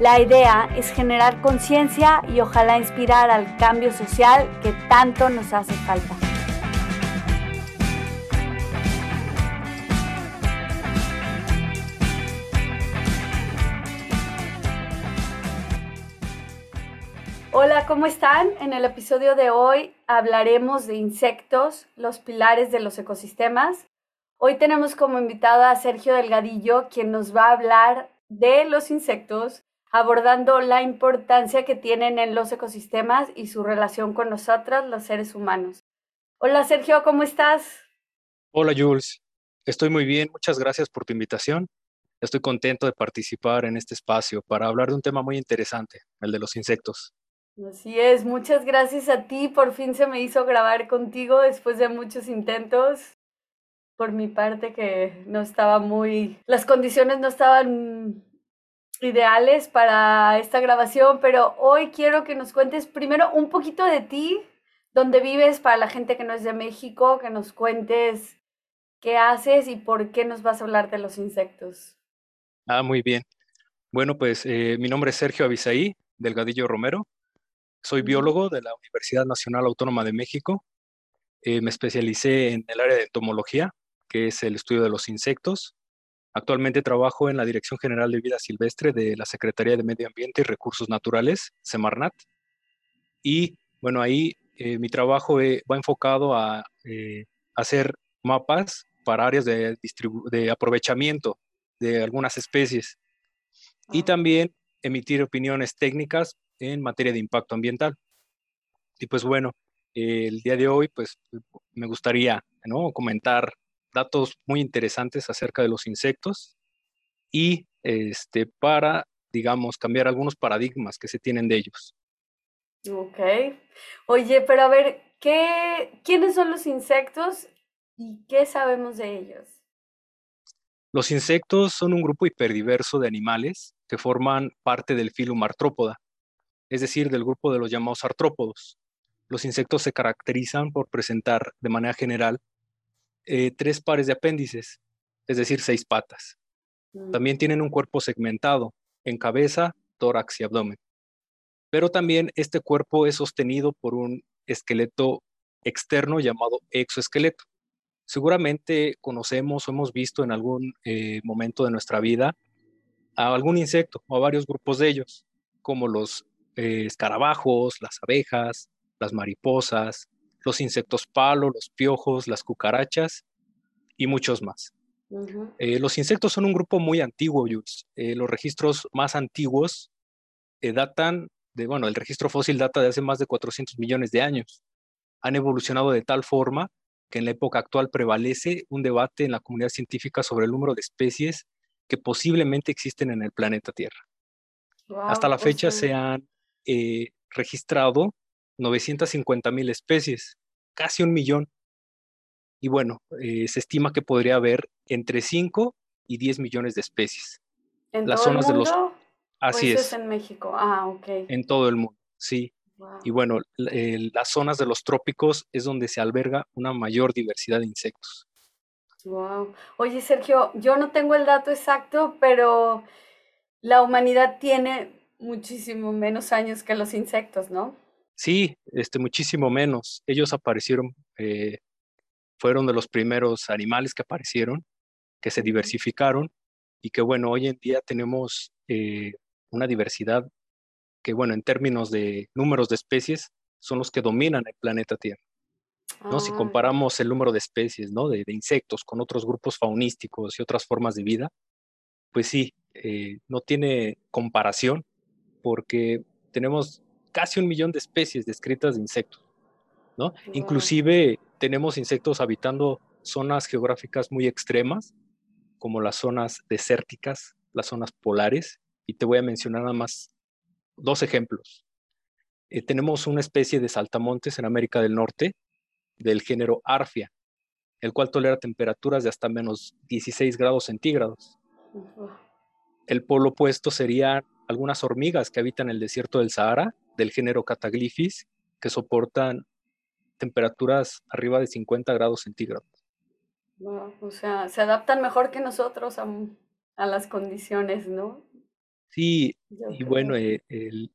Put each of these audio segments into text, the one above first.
La idea es generar conciencia y ojalá inspirar al cambio social que tanto nos hace falta. Hola, ¿cómo están? En el episodio de hoy hablaremos de insectos, los pilares de los ecosistemas. Hoy tenemos como invitado a Sergio Delgadillo, quien nos va a hablar de los insectos, abordando la importancia que tienen en los ecosistemas y su relación con nosotros, los seres humanos. Hola Sergio, ¿cómo estás? Hola Jules, estoy muy bien, muchas gracias por tu invitación. Estoy contento de participar en este espacio para hablar de un tema muy interesante, el de los insectos. Así es, muchas gracias a ti. Por fin se me hizo grabar contigo después de muchos intentos. Por mi parte que no estaba muy, las condiciones no estaban ideales para esta grabación, pero hoy quiero que nos cuentes primero un poquito de ti, dónde vives para la gente que no es de México, que nos cuentes qué haces y por qué nos vas a hablar de los insectos. Ah, muy bien. Bueno, pues eh, mi nombre es Sergio Avisaí, Delgadillo Romero. Soy biólogo de la Universidad Nacional Autónoma de México. Eh, me especialicé en el área de entomología, que es el estudio de los insectos. Actualmente trabajo en la Dirección General de Vida Silvestre de la Secretaría de Medio Ambiente y Recursos Naturales, Semarnat. Y bueno, ahí eh, mi trabajo eh, va enfocado a hacer mapas para áreas de, de aprovechamiento de algunas especies y ah. también emitir opiniones técnicas en materia de impacto ambiental. Y pues bueno, el día de hoy pues me gustaría ¿no? comentar datos muy interesantes acerca de los insectos y este, para, digamos, cambiar algunos paradigmas que se tienen de ellos. Ok. Oye, pero a ver, ¿qué, ¿quiénes son los insectos y qué sabemos de ellos? Los insectos son un grupo hiperdiverso de animales que forman parte del filum artrópoda, es decir, del grupo de los llamados artrópodos. Los insectos se caracterizan por presentar de manera general eh, tres pares de apéndices, es decir, seis patas. Mm. También tienen un cuerpo segmentado en cabeza, tórax y abdomen. Pero también este cuerpo es sostenido por un esqueleto externo llamado exoesqueleto. Seguramente conocemos o hemos visto en algún eh, momento de nuestra vida a algún insecto o a varios grupos de ellos, como los eh, escarabajos, las abejas, las mariposas, los insectos palo, los piojos, las cucarachas y muchos más. Eh, los insectos son un grupo muy antiguo, Jules. Eh, los registros más antiguos datan de, bueno, el registro fósil data de hace más de 400 millones de años. Han evolucionado de tal forma que en la época actual prevalece un debate en la comunidad científica sobre el número de especies que posiblemente existen en el planeta Tierra. Hasta la fecha se han eh, registrado 950 mil especies, casi un millón. Y bueno, eh, se estima que podría haber entre 5 y 10 millones de especies. ¿En Las todo zonas el mundo? de los... Así es. en México. Ah, ok. En todo el mundo, sí. Y bueno, las zonas de los trópicos es donde se alberga una mayor diversidad de insectos. Wow. Oye, Sergio, yo no tengo el dato exacto, pero la humanidad tiene muchísimo menos años que los insectos, ¿no? Sí, este, muchísimo menos. Ellos aparecieron, eh, fueron de los primeros animales que aparecieron, que se diversificaron y que bueno, hoy en día tenemos eh, una diversidad que bueno, en términos de números de especies, son los que dominan el planeta Tierra. ¿no? Si Ah, comparamos el número de especies, ¿no? De, de insectos con otros grupos faunísticos y otras formas de vida, pues sí, eh, no tiene comparación porque tenemos casi un millón de especies descritas de insectos, ¿no? wow. Inclusive tenemos insectos habitando zonas geográficas muy extremas, como las zonas desérticas, las zonas polares, y te voy a mencionar nada más dos ejemplos. Eh, tenemos una especie de saltamontes en América del Norte del género Arfia, el cual tolera temperaturas de hasta menos 16 grados centígrados. El polo opuesto serían algunas hormigas que habitan el desierto del Sahara, del género Cataglyphis, que soportan temperaturas arriba de 50 grados centígrados. Wow, O sea, se adaptan mejor que nosotros a, a las condiciones, ¿no? Sí, Yo y creo. bueno, eh, el-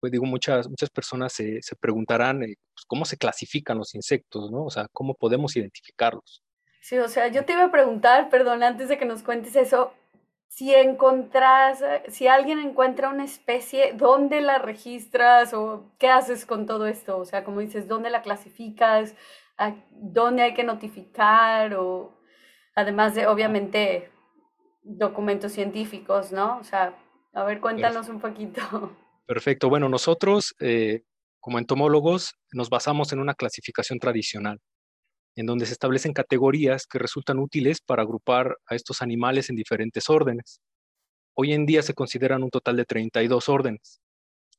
pues digo, muchas, muchas personas se, se preguntarán eh, pues, cómo se clasifican los insectos, ¿no? O sea, cómo podemos identificarlos. Sí, o sea, yo te iba a preguntar, perdón, antes de que nos cuentes eso, si encontrás, si alguien encuentra una especie, ¿dónde la registras o qué haces con todo esto? O sea, como dices, ¿dónde la clasificas? ¿A ¿Dónde hay que notificar? O además de, obviamente, documentos científicos, ¿no? O sea, a ver, cuéntanos un poquito. Perfecto. Bueno, nosotros eh, como entomólogos nos basamos en una clasificación tradicional, en donde se establecen categorías que resultan útiles para agrupar a estos animales en diferentes órdenes. Hoy en día se consideran un total de 32 órdenes.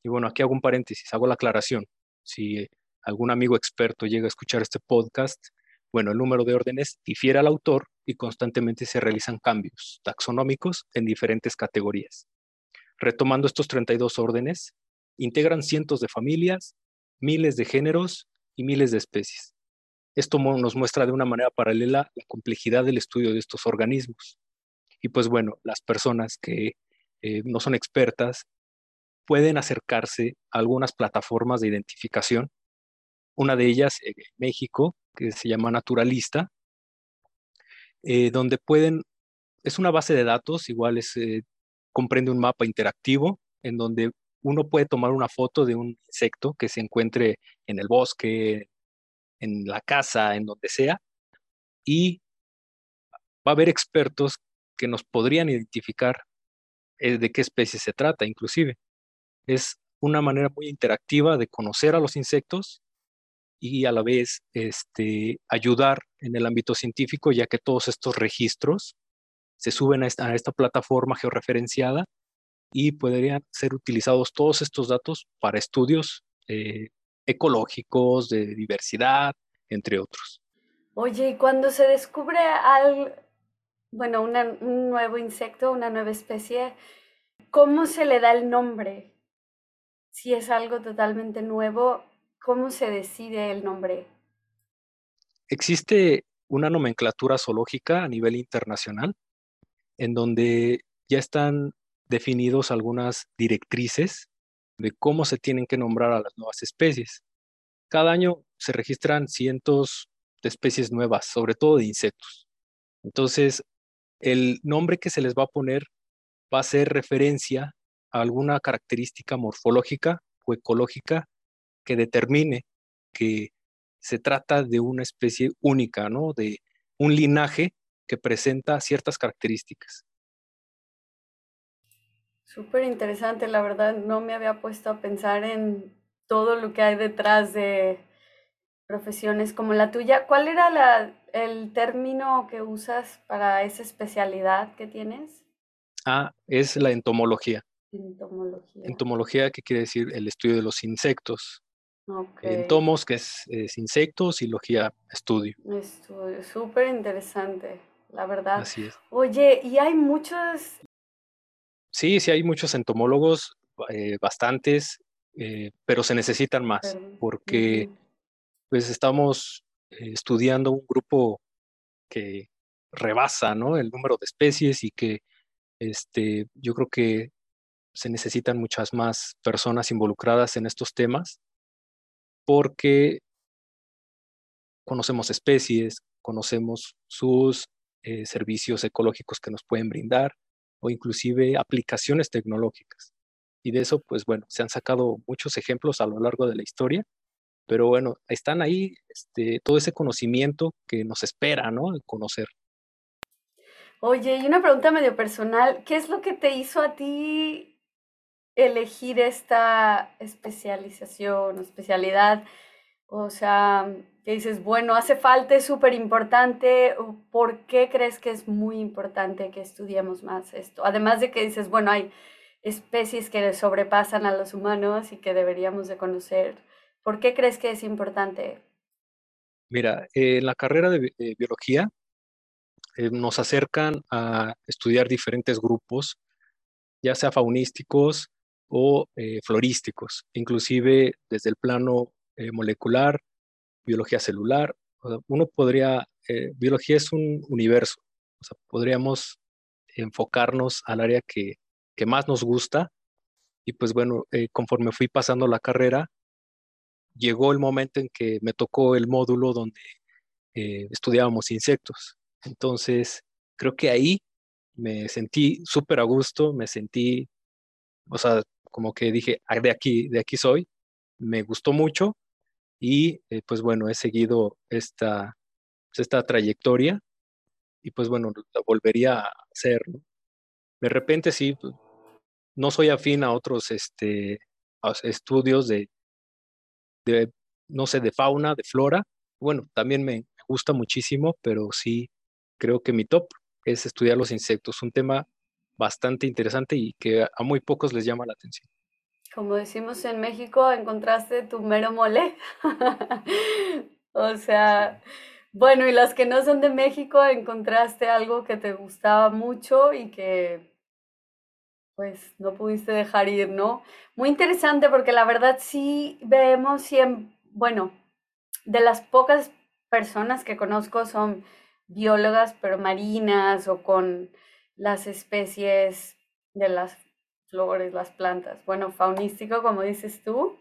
Y bueno, aquí hago un paréntesis, hago la aclaración. Si algún amigo experto llega a escuchar este podcast, bueno, el número de órdenes difiere al autor y constantemente se realizan cambios taxonómicos en diferentes categorías. Retomando estos 32 órdenes, integran cientos de familias, miles de géneros y miles de especies. Esto nos muestra de una manera paralela la complejidad del estudio de estos organismos. Y pues bueno, las personas que eh, no son expertas pueden acercarse a algunas plataformas de identificación. Una de ellas en México, que se llama Naturalista, eh, donde pueden, es una base de datos, igual es, eh, comprende un mapa interactivo en donde uno puede tomar una foto de un insecto que se encuentre en el bosque, en la casa, en donde sea, y va a haber expertos que nos podrían identificar eh, de qué especie se trata, inclusive. Es una manera muy interactiva de conocer a los insectos y a la vez este, ayudar en el ámbito científico, ya que todos estos registros se suben a esta, plataforma georreferenciada y podrían ser utilizados todos estos datos para estudios eh, ecológicos, de diversidad, entre otros. Oye, y cuando se descubre al, bueno, una, un nuevo insecto, una nueva especie, ¿cómo se le da el nombre? Si es algo totalmente nuevo, ¿cómo se decide el nombre? Existe una nomenclatura zoológica a nivel internacional en donde ya están definidos algunas directrices de cómo se tienen que nombrar a las nuevas especies. Cada año se registran cientos de especies nuevas, sobre todo de insectos. Entonces, el nombre que se les va a poner va a ser referencia a alguna característica morfológica o ecológica que determine que se trata de una especie única, ¿no? De un linaje que presenta ciertas características. Súper interesante, la verdad, no me había puesto a pensar en todo lo que hay detrás de profesiones como la tuya. ¿Cuál era la, el término que usas para esa especialidad que tienes? Ah, es la entomología. Entomología. Entomología, que quiere decir el estudio de los insectos. Okay. Entomos, que es, es, insectos, y logía, estudio. Estudio, súper interesante, la verdad. Así es. Oye, y hay muchos... Sí, sí, hay muchos entomólogos, eh, bastantes, eh, pero se necesitan más, porque pues estamos eh, estudiando un grupo que rebasa, ¿no? El número de especies y que este, yo creo que se necesitan muchas más personas involucradas en estos temas porque conocemos especies, conocemos sus servicios ecológicos que nos pueden brindar o inclusive aplicaciones tecnológicas. Y de eso, pues bueno, se han sacado muchos ejemplos a lo largo de la historia pero bueno, están ahí este, todo ese conocimiento que nos espera, ¿no? Conocer. Oye, y una pregunta medio personal, ¿qué es lo que te hizo a ti elegir esta especialización especialidad? O sea, que dices, bueno, hace falta, es súper importante, ¿por qué crees que es muy importante que estudiemos más esto? Además de que dices, bueno, hay especies que sobrepasan a los humanos y que deberíamos de conocer ¿Por qué crees que es importante? Mira, en la carrera de, biología eh, nos acercan a estudiar diferentes grupos, ya sea faunísticos o eh, florísticos, inclusive desde el plano eh, molecular, biología celular. Uno podría, biología es un universo, o sea, podríamos enfocarnos al área que, que más nos gusta y pues bueno, conforme fui pasando la carrera, llegó el momento en que me tocó el módulo donde eh, estudiábamos insectos. Entonces, creo que ahí me sentí súper a gusto, me sentí, o sea, como que dije, ah, de aquí, de aquí soy, me gustó mucho y eh, pues bueno, he seguido esta, esta trayectoria y pues bueno, la volvería a hacer. De repente sí, pues, no soy afín a otros este, estudios de, de, no sé, de fauna, de flora. Bueno, también me, gusta muchísimo, pero sí creo que mi top es estudiar los insectos, un tema bastante interesante y que a muy pocos les llama la atención. Como decimos en México, encontraste tu mero mole. o sea, bueno, y las que no son de México, encontraste algo que te gustaba mucho y que pues no pudiste dejar ir, ¿no? Muy interesante porque la verdad sí vemos siempre, bueno, de las pocas personas que conozco son biólogas, pero marinas o con las especies de las flores, las plantas. Bueno, faunístico, como dices tú.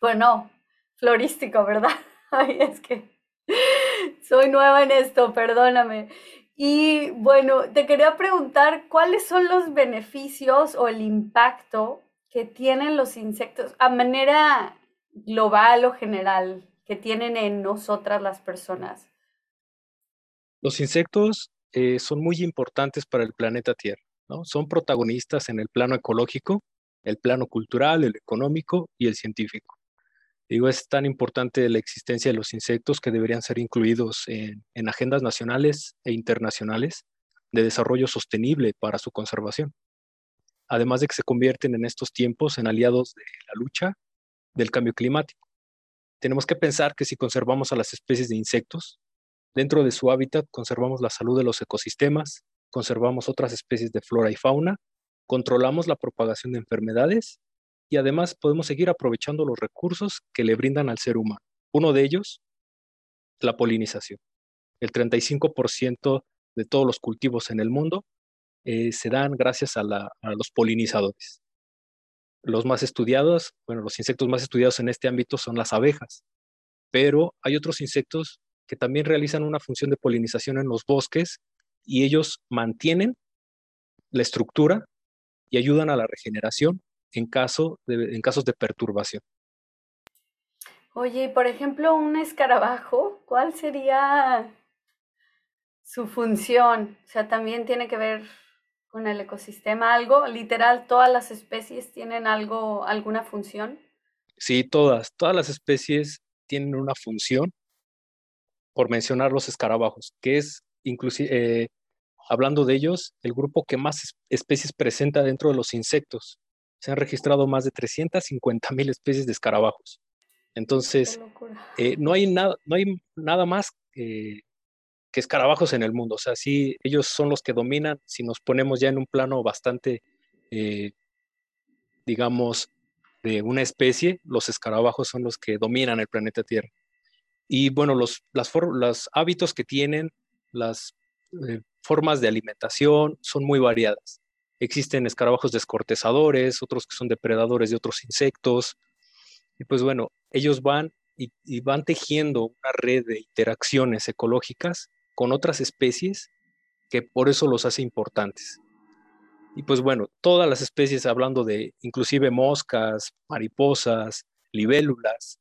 Bueno, florístico, ¿verdad? Ay, es que soy nueva en esto, perdóname. Y bueno, te quería preguntar cuáles son los beneficios o el impacto que tienen los insectos a manera global o general que tienen en nosotras las personas. Los insectos eh, son muy importantes para el planeta Tierra, Son protagonistas en el plano ecológico, el plano cultural, el económico y el científico. Digo, es tan importante la existencia de los insectos que deberían ser incluidos en, agendas nacionales e internacionales de desarrollo sostenible para su conservación. Además de que se convierten en estos tiempos en aliados de la lucha del cambio climático. Tenemos que pensar que si conservamos a las especies de insectos, dentro de su hábitat conservamos la salud de los ecosistemas, conservamos otras especies de flora y fauna, controlamos la propagación de enfermedades y además podemos seguir aprovechando los recursos que le brindan al ser humano. Uno de ellos, la polinización. El 35% de todos los cultivos en el mundo eh, se dan gracias a, los polinizadores. Los más estudiados, bueno, los insectos más estudiados en este ámbito son las abejas, pero hay otros insectos que también realizan una función de polinización en los bosques y ellos mantienen la estructura y ayudan a la regeneración en, caso en casos de perturbación. Oye, por ejemplo, un escarabajo, ¿cuál sería su función? O sea, también tiene que ver con el ecosistema algo, literal, todas las especies tienen algo, alguna función. Sí, todas, todas las especies tienen una función, por mencionar los escarabajos, que es inclusive, eh, hablando de ellos, el grupo que más especies presenta dentro de los insectos se han registrado más de 350 mil especies de escarabajos. Entonces, eh, no, hay nada, no hay nada más que escarabajos en el mundo. O sea, sí, ellos son los que dominan. Si nos ponemos ya en un plano bastante, eh, digamos, de una especie, los escarabajos son los que dominan el planeta Tierra. Y bueno, los, las los hábitos que tienen, las eh, formas de alimentación son muy variadas. Existen escarabajos descortezadores, otros que son depredadores de otros insectos. Y pues bueno, ellos van y, van tejiendo una red de interacciones ecológicas con otras especies que por eso los hace importantes. Y pues bueno, todas las especies, hablando de inclusive moscas, mariposas, libélulas,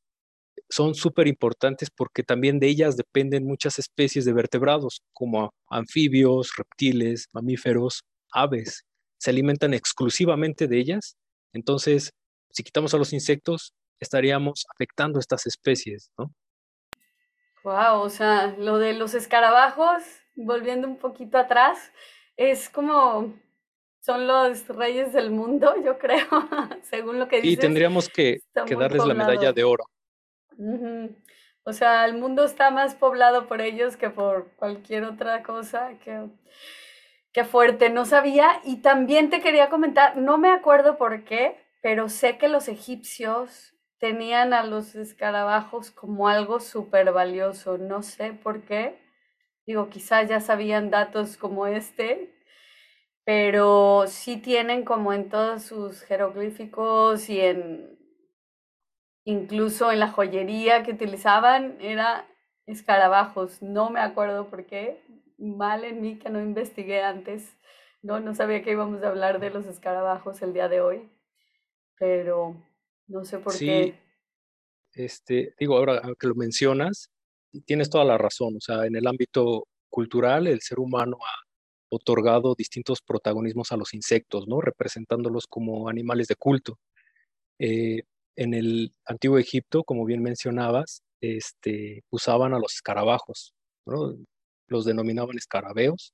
son súper importantes porque también de ellas dependen muchas especies de vertebrados, como anfibios, reptiles, mamíferos, aves. Se alimentan exclusivamente de ellas. Entonces, si quitamos a los insectos, estaríamos afectando a estas especies, ¿no? Wow, o sea, lo de los escarabajos, volviendo un poquito atrás, es como son los reyes del mundo, yo creo, según lo que dices. Y tendríamos que, darles la medalla de oro. O sea, el mundo está más poblado por ellos que por cualquier otra cosa. Que, qué fuerte, no sabía. Y también te quería comentar, no me acuerdo por qué, pero sé que los egipcios tenían a los escarabajos como algo súper valioso. No sé por qué. Digo, quizás ya sabían datos como este, pero sí tienen como en todos sus jeroglíficos y en incluso en la joyería que utilizaban era escarabajos. No me acuerdo por qué. Mal en mí que no investigué antes. No, no sabía que íbamos a hablar de los escarabajos el día de hoy. Pero no sé por sí, qué. Este, digo, ahora que lo mencionas, tienes toda la razón. O sea, en el ámbito cultural, el ser humano ha otorgado distintos protagonismos a los insectos, ¿no? Representándolos como animales de culto. Eh, en el antiguo Egipto, como bien mencionabas, este, usaban a los escarabajos. Los denominaban escarabeos.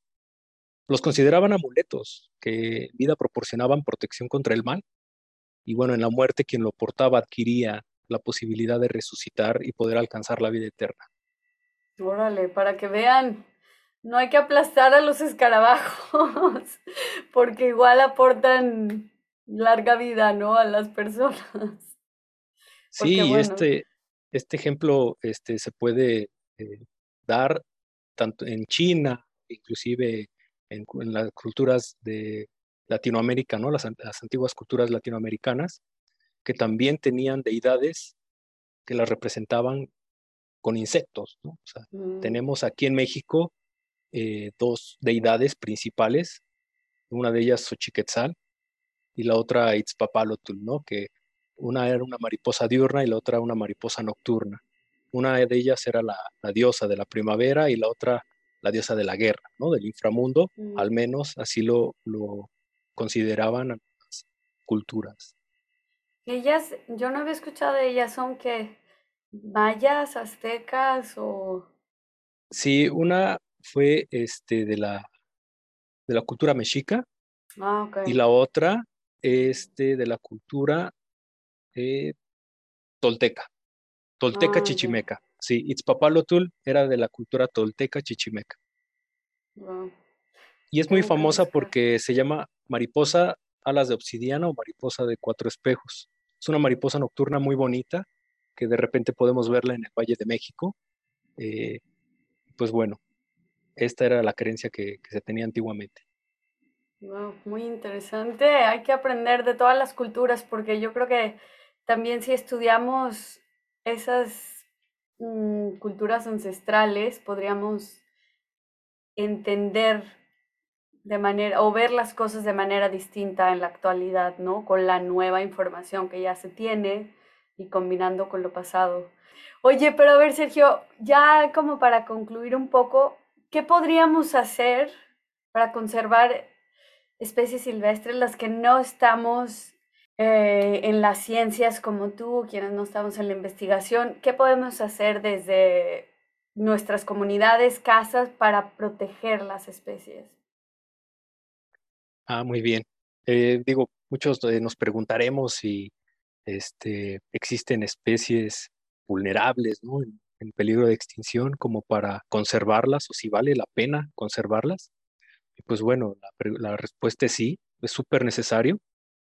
Los consideraban amuletos que vida proporcionaban protección contra el mal. Y bueno, en la muerte quien lo portaba adquiría la posibilidad de resucitar y poder alcanzar la vida eterna. Órale, para que vean no hay que aplastar a los escarabajos, porque igual aportan larga vida, ¿no? A las personas. Sí, este, este ejemplo este, se puede eh, dar tanto en China, inclusive en, las culturas de Latinoamérica, ¿no? Las, antiguas culturas latinoamericanas, que también tenían deidades que las representaban con insectos, ¿no? O sea, mm. tenemos aquí en México eh, dos deidades principales, una de ellas Xochiquetzal y la otra Itzpapalotl, ¿no? que una era una mariposa diurna y la otra una mariposa nocturna. Una de ellas era la, diosa de la primavera y la otra la diosa de la guerra, ¿no? del inframundo, mm. al menos así lo, lo consideraban las culturas. Ellas, yo no había escuchado de ellas, son que mayas, aztecas o... Sí, una, fue este, de, la, de la cultura mexica ah, y la otra este, de la cultura eh, tolteca, tolteca ah, chichimeca. Sí, Itzpapalotul era de la cultura tolteca chichimeca. Y es muy famosa porque se llama mariposa alas de obsidiana o mariposa de cuatro espejos. Es una mariposa nocturna muy bonita que de repente podemos verla en el Valle de México. Eh, pues bueno, esta era la creencia que, se tenía antiguamente. muy interesante. Hay que aprender de todas las culturas porque yo creo que también si estudiamos esas mm, culturas ancestrales podríamos entender de manera o ver las cosas de manera distinta en la actualidad, ¿no? Con la nueva información que ya se tiene y combinando con lo pasado. Oye, pero a ver, Sergio, ya como para concluir un poco, ¿Qué podríamos hacer para conservar especies silvestres, las que no estamos eh, en las ciencias como tú, quienes no estamos en la investigación? ¿Qué podemos hacer desde nuestras comunidades, casas, para proteger las especies? Ah, muy bien. Eh, digo, muchos nos preguntaremos si este, existen especies vulnerables ¿no? en peligro de extinción como para conservarlas o si vale la pena conservarlas? Y pues bueno, la, respuesta es sí, es súper necesario.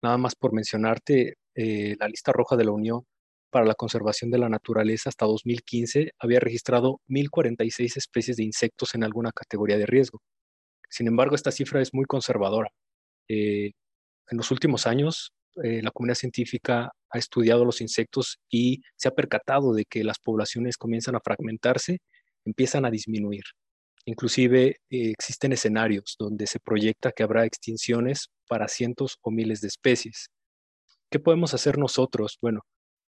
Nada más por mencionarte, eh, la lista roja de la Unión para la Conservación de la Naturaleza hasta 2015 había registrado 1.046 especies de insectos en alguna categoría de riesgo. Sin embargo, esta cifra es muy conservadora. Eh, en los últimos años, eh, la comunidad científica ha estudiado los insectos y se ha percatado de que las poblaciones comienzan a fragmentarse, empiezan a disminuir. Inclusive eh, existen escenarios donde se proyecta que habrá extinciones para cientos o miles de especies. ¿Qué podemos hacer nosotros? Bueno,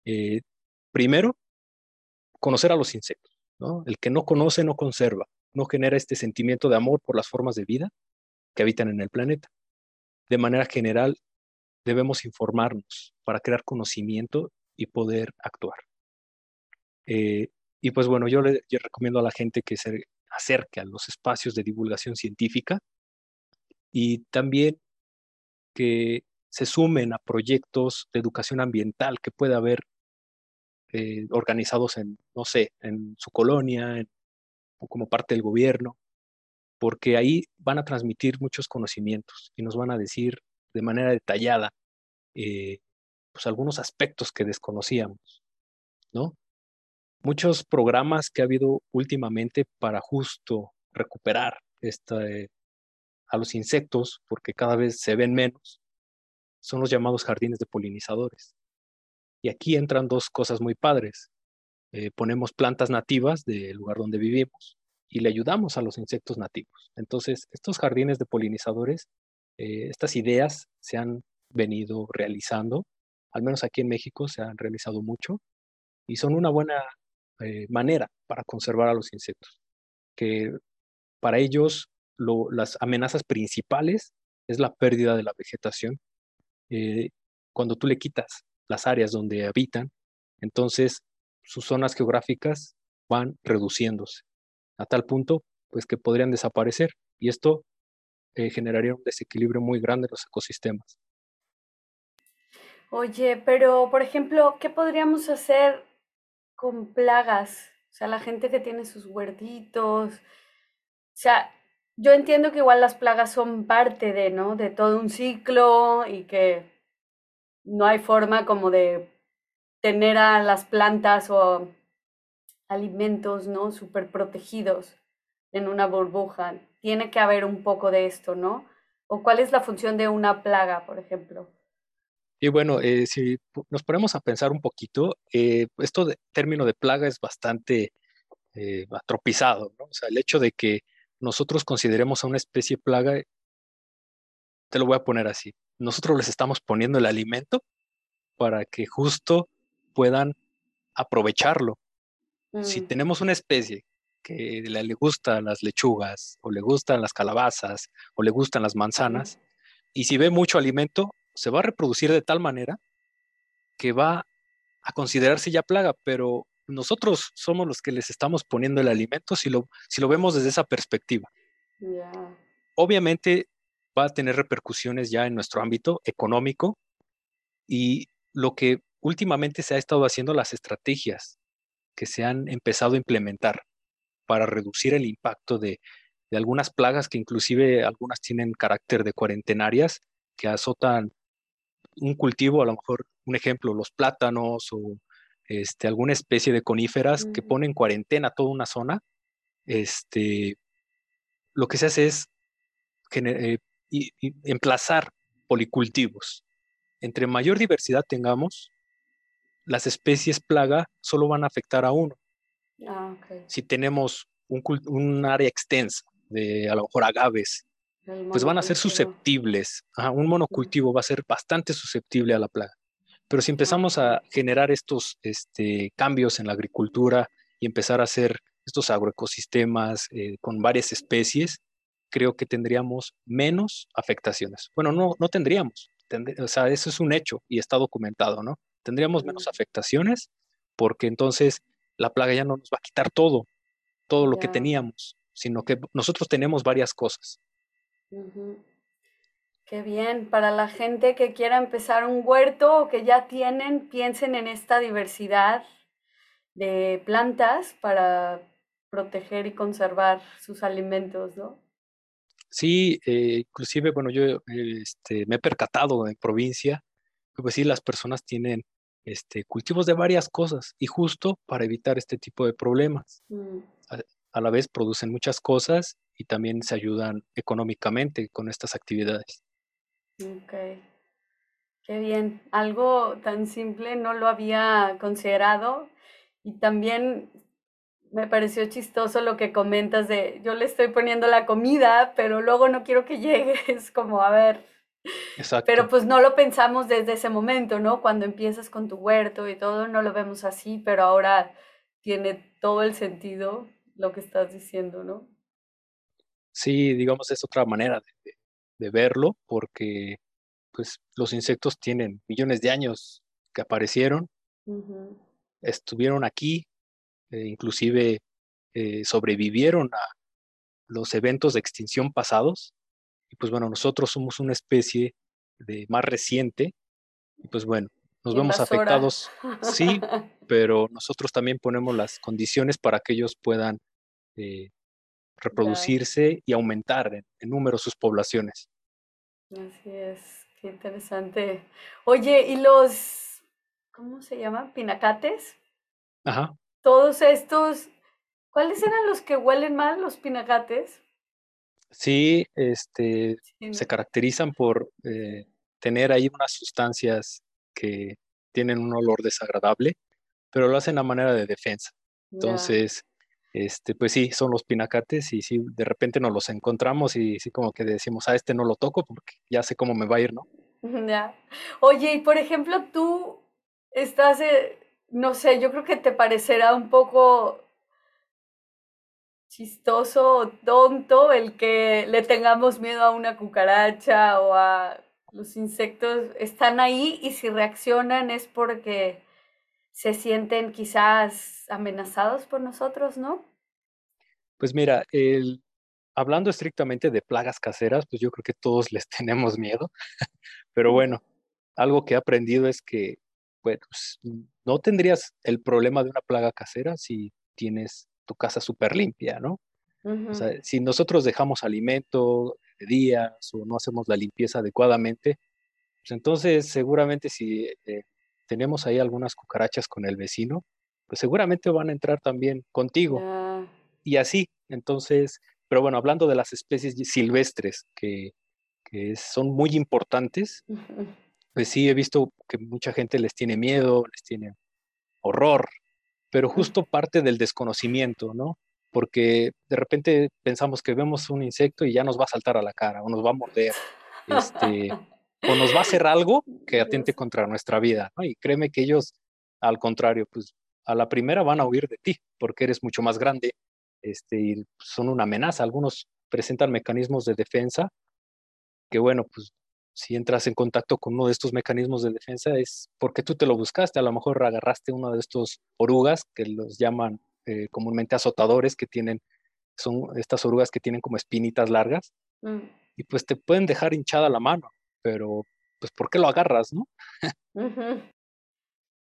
eh, primero, conocer a los insectos. ¿no? El que no conoce no conserva, no genera este sentimiento de amor por las formas de vida que habitan en el planeta. De manera general, debemos informarnos para crear conocimiento y poder actuar. Eh, y pues bueno, yo le recomiendo a la gente que se acerque a los espacios de divulgación científica y también que se sumen a proyectos de educación ambiental que puede haber eh, organizados en, no sé, en su colonia, o como parte del gobierno, porque ahí van a transmitir muchos conocimientos y nos van a decir de manera detallada eh, pues algunos aspectos que desconocíamos, ¿no? Muchos programas que ha habido últimamente para justo recuperar este, a los insectos, porque cada vez se ven menos, son los llamados jardines de polinizadores. Y aquí entran dos cosas muy padres. Eh, ponemos plantas nativas del lugar donde vivimos y le ayudamos a los insectos nativos. Entonces, estos jardines de polinizadores, eh, estas ideas se han venido realizando, al menos aquí en México se han realizado mucho y son una buena eh, manera para conservar a los insectos, que para ellos las amenazas principales es la pérdida de la vegetación. cuando tú le quitas las áreas donde habitan, entonces sus zonas geográficas van reduciéndose a tal punto pues que podrían desaparecer y esto eh, generaría un desequilibrio muy grande en los ecosistemas. Oye, pero por ejemplo, ¿qué podríamos hacer con plagas? O sea, la gente que tiene sus huertitos. O sea, yo entiendo que igual las plagas son parte de, ¿no? De todo un ciclo y que no hay forma como de tener a las plantas o alimentos, ¿no? Súper protegidos en una burbuja. Tiene que haber un poco de esto, ¿no? ¿O cuál es la función de una plaga, por ejemplo? Y bueno, eh, si nos ponemos a pensar un poquito, eh, esto de término de plaga es bastante eh, atropizado, ¿no? O sea, el hecho de que nosotros consideremos a una especie plaga, te lo voy a poner así nosotros les estamos poniendo el alimento para que justo puedan aprovecharlo. Si mm. tenemos una especie que le, gustan las lechugas o le gustan las calabazas o le gustan las manzanas, y si ve mucho alimento, se va a reproducir de tal manera que va a considerarse ya plaga, pero nosotros somos los que les estamos poniendo el alimento si lo, si lo vemos desde esa perspectiva. Obviamente va a tener repercusiones ya en nuestro ámbito económico y lo que últimamente se ha estado haciendo las estrategias que se han empezado a implementar para reducir el impacto de, algunas plagas que inclusive algunas tienen carácter de cuarentenarias que azotan un cultivo, a lo mejor un ejemplo, los plátanos o este, alguna especie de coníferas que ponen cuarentena toda una zona, este, lo que se hace es eh, y, emplazar policultivos. Entre mayor diversidad tengamos, las especies plaga solo van a afectar a uno. Ah, si tenemos un, área extensa de a lo mejor agaves, pues van a ser susceptibles. un monocultivo va a ser bastante susceptible a la plaga. Pero si empezamos a generar estos este, cambios en la agricultura y empezar a hacer estos agroecosistemas eh, con varias especies, creo que tendríamos menos afectaciones. Bueno, no, no tendríamos, o sea, eso es un hecho y está documentado, ¿no? Tendríamos menos afectaciones porque entonces la plaga ya no nos va a quitar todo, todo lo que teníamos, sino que nosotros tenemos varias cosas. Qué bien, para la gente que quiera empezar un huerto o que ya tienen, piensen en esta diversidad de plantas para proteger y conservar sus alimentos, ¿no? Sí, eh, inclusive, bueno, yo este, me he percatado en provincia que pues sí, las personas tienen este, cultivos de varias cosas y justo para evitar este tipo de problemas. Mm. A, la vez producen muchas cosas y también se ayudan económicamente con estas actividades. Ok, qué bien. Algo tan simple no lo había considerado y también me pareció chistoso lo que comentas de yo le estoy poniendo la comida, pero luego no quiero que llegue. Es como, a ver. Exacto. Pero pues no lo pensamos desde ese momento, ¿no? Cuando empiezas con tu huerto y todo, no lo vemos así, pero ahora tiene todo el sentido lo que estás diciendo, ¿no? Sí, digamos, es otra manera de, verlo, porque pues los insectos tienen millones de años que aparecieron, estuvieron aquí, eh, inclusive eh, sobrevivieron a los eventos de extinción pasados, y pues bueno, nosotros somos una especie de más reciente, y pues bueno, nos vemos afectados, sí, pero nosotros también ponemos las condiciones para que ellos puedan eh, reproducirse y aumentar en, número sus poblaciones. Así es, qué interesante. Oye, ¿y los, cómo se llaman? Pinacates? Ajá. Todos estos, ¿cuáles eran los que huelen mal, los pinacates? Sí, este, se caracterizan por eh, tener ahí unas sustancias que tienen un olor desagradable, pero lo hacen a manera de defensa. Entonces, este, pues sí, son los pinacates y sí, de repente nos los encontramos y sí como que decimos, a este no lo toco porque ya sé cómo me va a ir, ¿no? Ya. Oye, y por ejemplo, tú estás, eh, no sé, yo creo que te parecerá un poco chistoso tonto el que le tengamos miedo a una cucaracha o a los insectos. Están ahí y si reaccionan es porque se sienten quizás amenazados por nosotros, ¿no? Pues mira, el, hablando estrictamente de plagas caseras, pues yo creo que todos les tenemos miedo, pero bueno, algo que he aprendido es que, pues, no tendrías el problema de una plaga casera si tienes tu casa súper limpia, ¿no? O sea, si nosotros dejamos alimento de días o no hacemos la limpieza adecuadamente, pues entonces seguramente si eh, tenemos ahí algunas cucarachas con el vecino, pues seguramente van a entrar también contigo. Y así, entonces, pero bueno, hablando de las especies silvestres que, son muy importantes, pues sí he visto que mucha gente les tiene miedo, les tiene horror, pero justo parte del desconocimiento, ¿no? Porque de repente pensamos que vemos un insecto y ya nos va a saltar a la cara o nos va a morder. Este, o nos va a hacer algo que atente contra nuestra vida, ¿no? Y créeme que ellos, al contrario, pues a la primera van a huir de ti, porque eres mucho más grande, este, y son una amenaza. Algunos presentan mecanismos de defensa, que bueno, pues si entras en contacto con uno de estos mecanismos de defensa es porque tú te lo buscaste, a lo mejor agarraste uno de estos orugas, que los llaman eh, comúnmente azotadores, que tienen, son estas orugas que tienen como espinitas largas, mm. y pues te pueden dejar hinchada la mano pero pues ¿por qué lo agarras, no?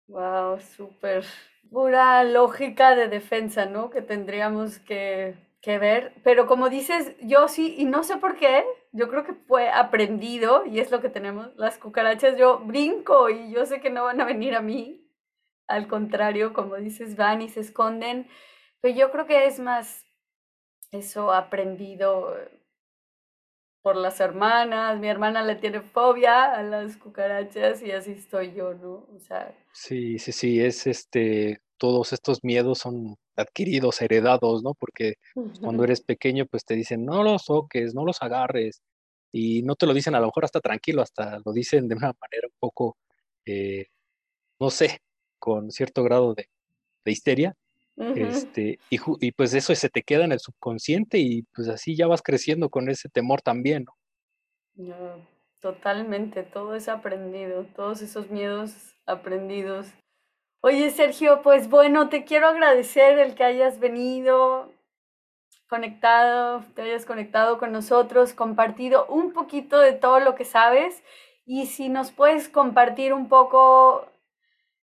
Wow, súper pura lógica de defensa, ¿no? Que tendríamos que, que, ver. Pero como dices, yo sí, y no sé por qué, yo creo que fue aprendido, y es lo que tenemos, las cucarachas, yo brinco y yo sé que no van a venir a mí. Al contrario, como dices, van y se esconden. Pero yo creo que es más eso aprendido por las hermanas, mi hermana le tiene fobia a las cucarachas y así estoy yo, ¿no? O sea... Sí, sí, sí, es este, todos estos miedos son adquiridos, heredados, ¿no? Porque cuando eres pequeño, pues te dicen, no los toques, no los agarres, y no te lo dicen a lo mejor hasta tranquilo, hasta lo dicen de una manera un poco, eh, no sé, con cierto grado de, de histeria, este, y, y, pues eso se te queda en el subconsciente y pues así ya vas creciendo con ese temor también, ¿no? totalmente, todo es aprendido, todos esos miedos aprendidos. Oye, Sergio, pues bueno, te quiero agradecer el que hayas venido conectado, te hayas conectado con nosotros, compartido un poquito de todo lo que sabes y si nos puedes compartir un poco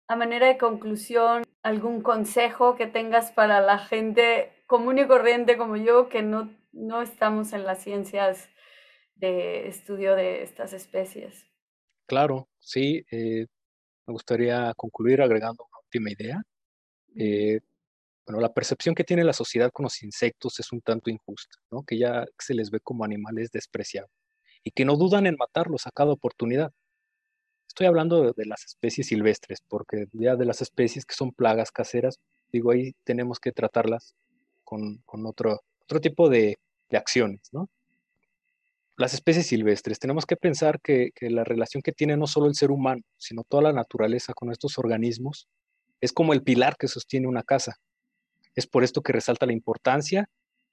a manera de conclusión, algún consejo que tengas para la gente común y corriente como yo que no, no estamos en las ciencias de estudio de estas especies. Claro, sí. Eh, me gustaría concluir agregando una última idea. Eh, bueno, la percepción que tiene la sociedad con los insectos es un tanto injusta, ¿no? que ya se les ve como animales despreciables y que no dudan en matarlos a cada oportunidad. Estoy hablando de, las especies silvestres, porque ya de las especies que son plagas caseras, digo, ahí tenemos que tratarlas con, otro, otro tipo de, acciones, ¿no? Las especies silvestres, tenemos que pensar que, la relación que tiene no solo el ser humano, sino toda la naturaleza con estos organismos, es como el pilar que sostiene una casa. Es por esto que resalta la importancia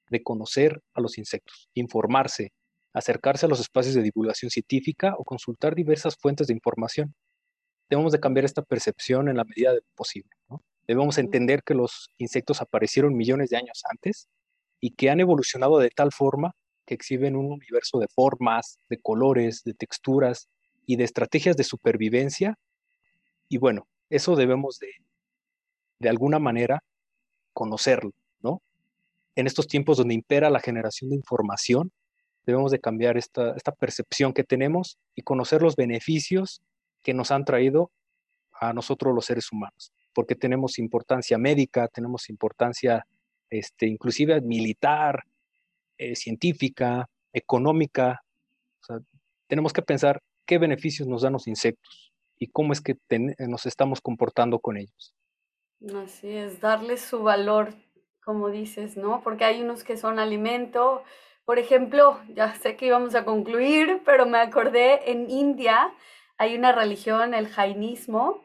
de conocer a los insectos, informarse, acercarse a los espacios de divulgación científica o consultar diversas fuentes de información. Debemos de cambiar esta percepción en la medida de lo posible. Debemos entender que los insectos aparecieron millones de años antes y que han evolucionado de tal forma que exhiben un universo de formas, de colores, de texturas y de estrategias de supervivencia. Y bueno, eso debemos de, de alguna manera, conocerlo, ¿no? En estos tiempos donde impera la generación de información, debemos de cambiar esta, esta percepción que tenemos y conocer los beneficios que nos han traído a nosotros los seres humanos, porque tenemos importancia médica, tenemos importancia este, inclusive militar, eh, científica, económica. tenemos que pensar qué beneficios nos dan los insectos y cómo es que nos estamos comportando con ellos. Así es, darles su valor, como dices, ¿no? Porque hay unos que son alimento. Por ejemplo, ya sé que íbamos a concluir, pero me acordé, en India hay una religión, el jainismo,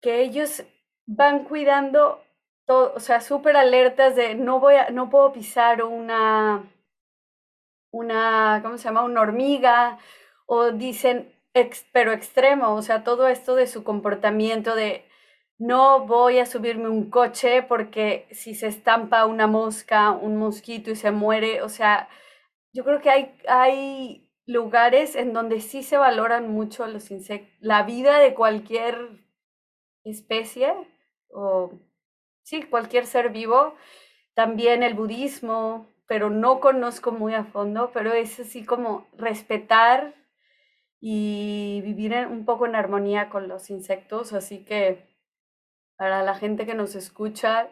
que ellos van cuidando, o sea, súper alertas de no, voy no puedo pisar una, una, ¿cómo se llama? Una hormiga, o dicen, pero extremo, o sea, todo esto de su comportamiento de no voy a subirme un coche porque si se estampa una mosca, un mosquito y se muere, o sea, yo creo que hay, hay lugares en donde sí se valoran mucho los insectos, la vida de cualquier especie o sí, cualquier ser vivo, también el budismo, pero no conozco muy a fondo, pero es así como respetar y vivir un poco en armonía con los insectos, así que para la gente que nos escucha,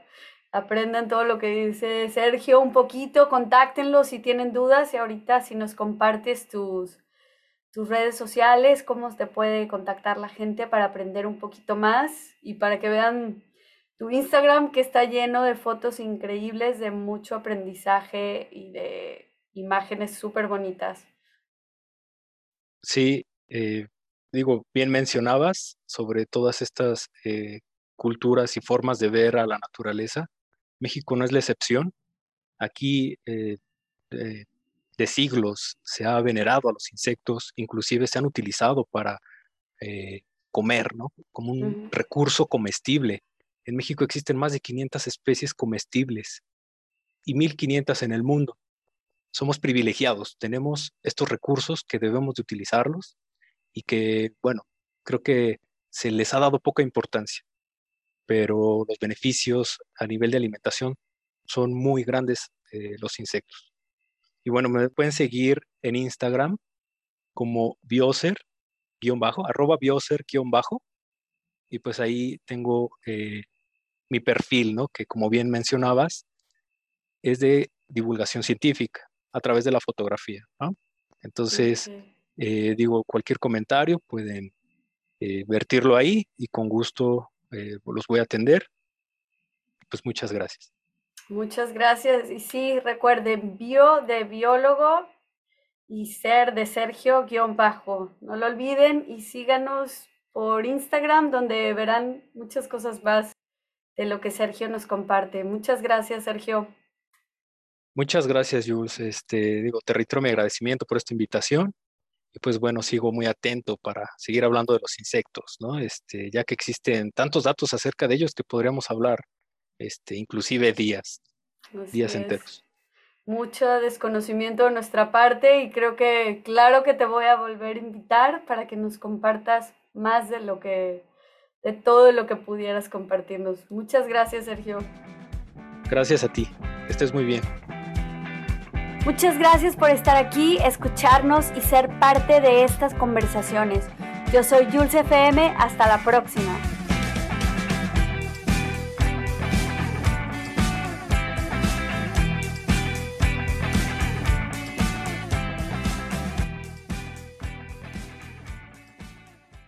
aprendan todo lo que dice Sergio un poquito, contáctenlo si tienen dudas y ahorita si nos compartes tus, tus redes sociales, cómo te puede contactar la gente para aprender un poquito más y para que vean tu Instagram que está lleno de fotos increíbles, de mucho aprendizaje y de imágenes súper bonitas. Sí, eh, digo, bien mencionabas sobre todas estas eh, culturas y formas de ver a la naturaleza. México no es la excepción. Aquí eh, de siglos se ha venerado a los insectos, inclusive se han utilizado para comer, ¿no? Como un recurso comestible. En México existen más de 500 especies comestibles y 1500 en el mundo. Somos privilegiados, tenemos estos recursos que debemos de utilizarlos y que, bueno, creo que se les ha dado poca importancia, pero los beneficios a nivel de alimentación son muy grandes eh, los insectos. Y bueno, me pueden seguir en Instagram como bioser, bajo, arroba bioser, bajo, y pues ahí tengo eh, mi perfil, ¿no? Que como bien mencionabas, es de divulgación científica a través de la fotografía, ¿no? Entonces, eh, digo, cualquier comentario pueden eh, vertirlo ahí y con gusto eh, los voy a atender. Pues muchas gracias. Muchas gracias. Y sí, recuerden, bio de biólogo y ser de Sergio guion bajo. No lo olviden y síganos por Instagram donde verán muchas cosas más de lo que Sergio nos comparte. Muchas gracias, Sergio. Muchas gracias, Jules. Este, digo, te reitero mi agradecimiento por esta invitación y pues bueno, sigo muy atento para seguir hablando de los insectos, ¿no? Este, ya que existen tantos datos acerca de ellos que podríamos hablar, este, inclusive días, días enteros. Mucho desconocimiento de nuestra parte y creo que claro que te voy a volver a invitar para que nos compartas más de lo que, de todo lo que pudieras compartirnos. Muchas gracias, Sergio. Gracias a ti. Estés muy bien. Muchas gracias por estar aquí, escucharnos y ser parte de estas conversaciones. Yo soy Jules FM, hasta la próxima.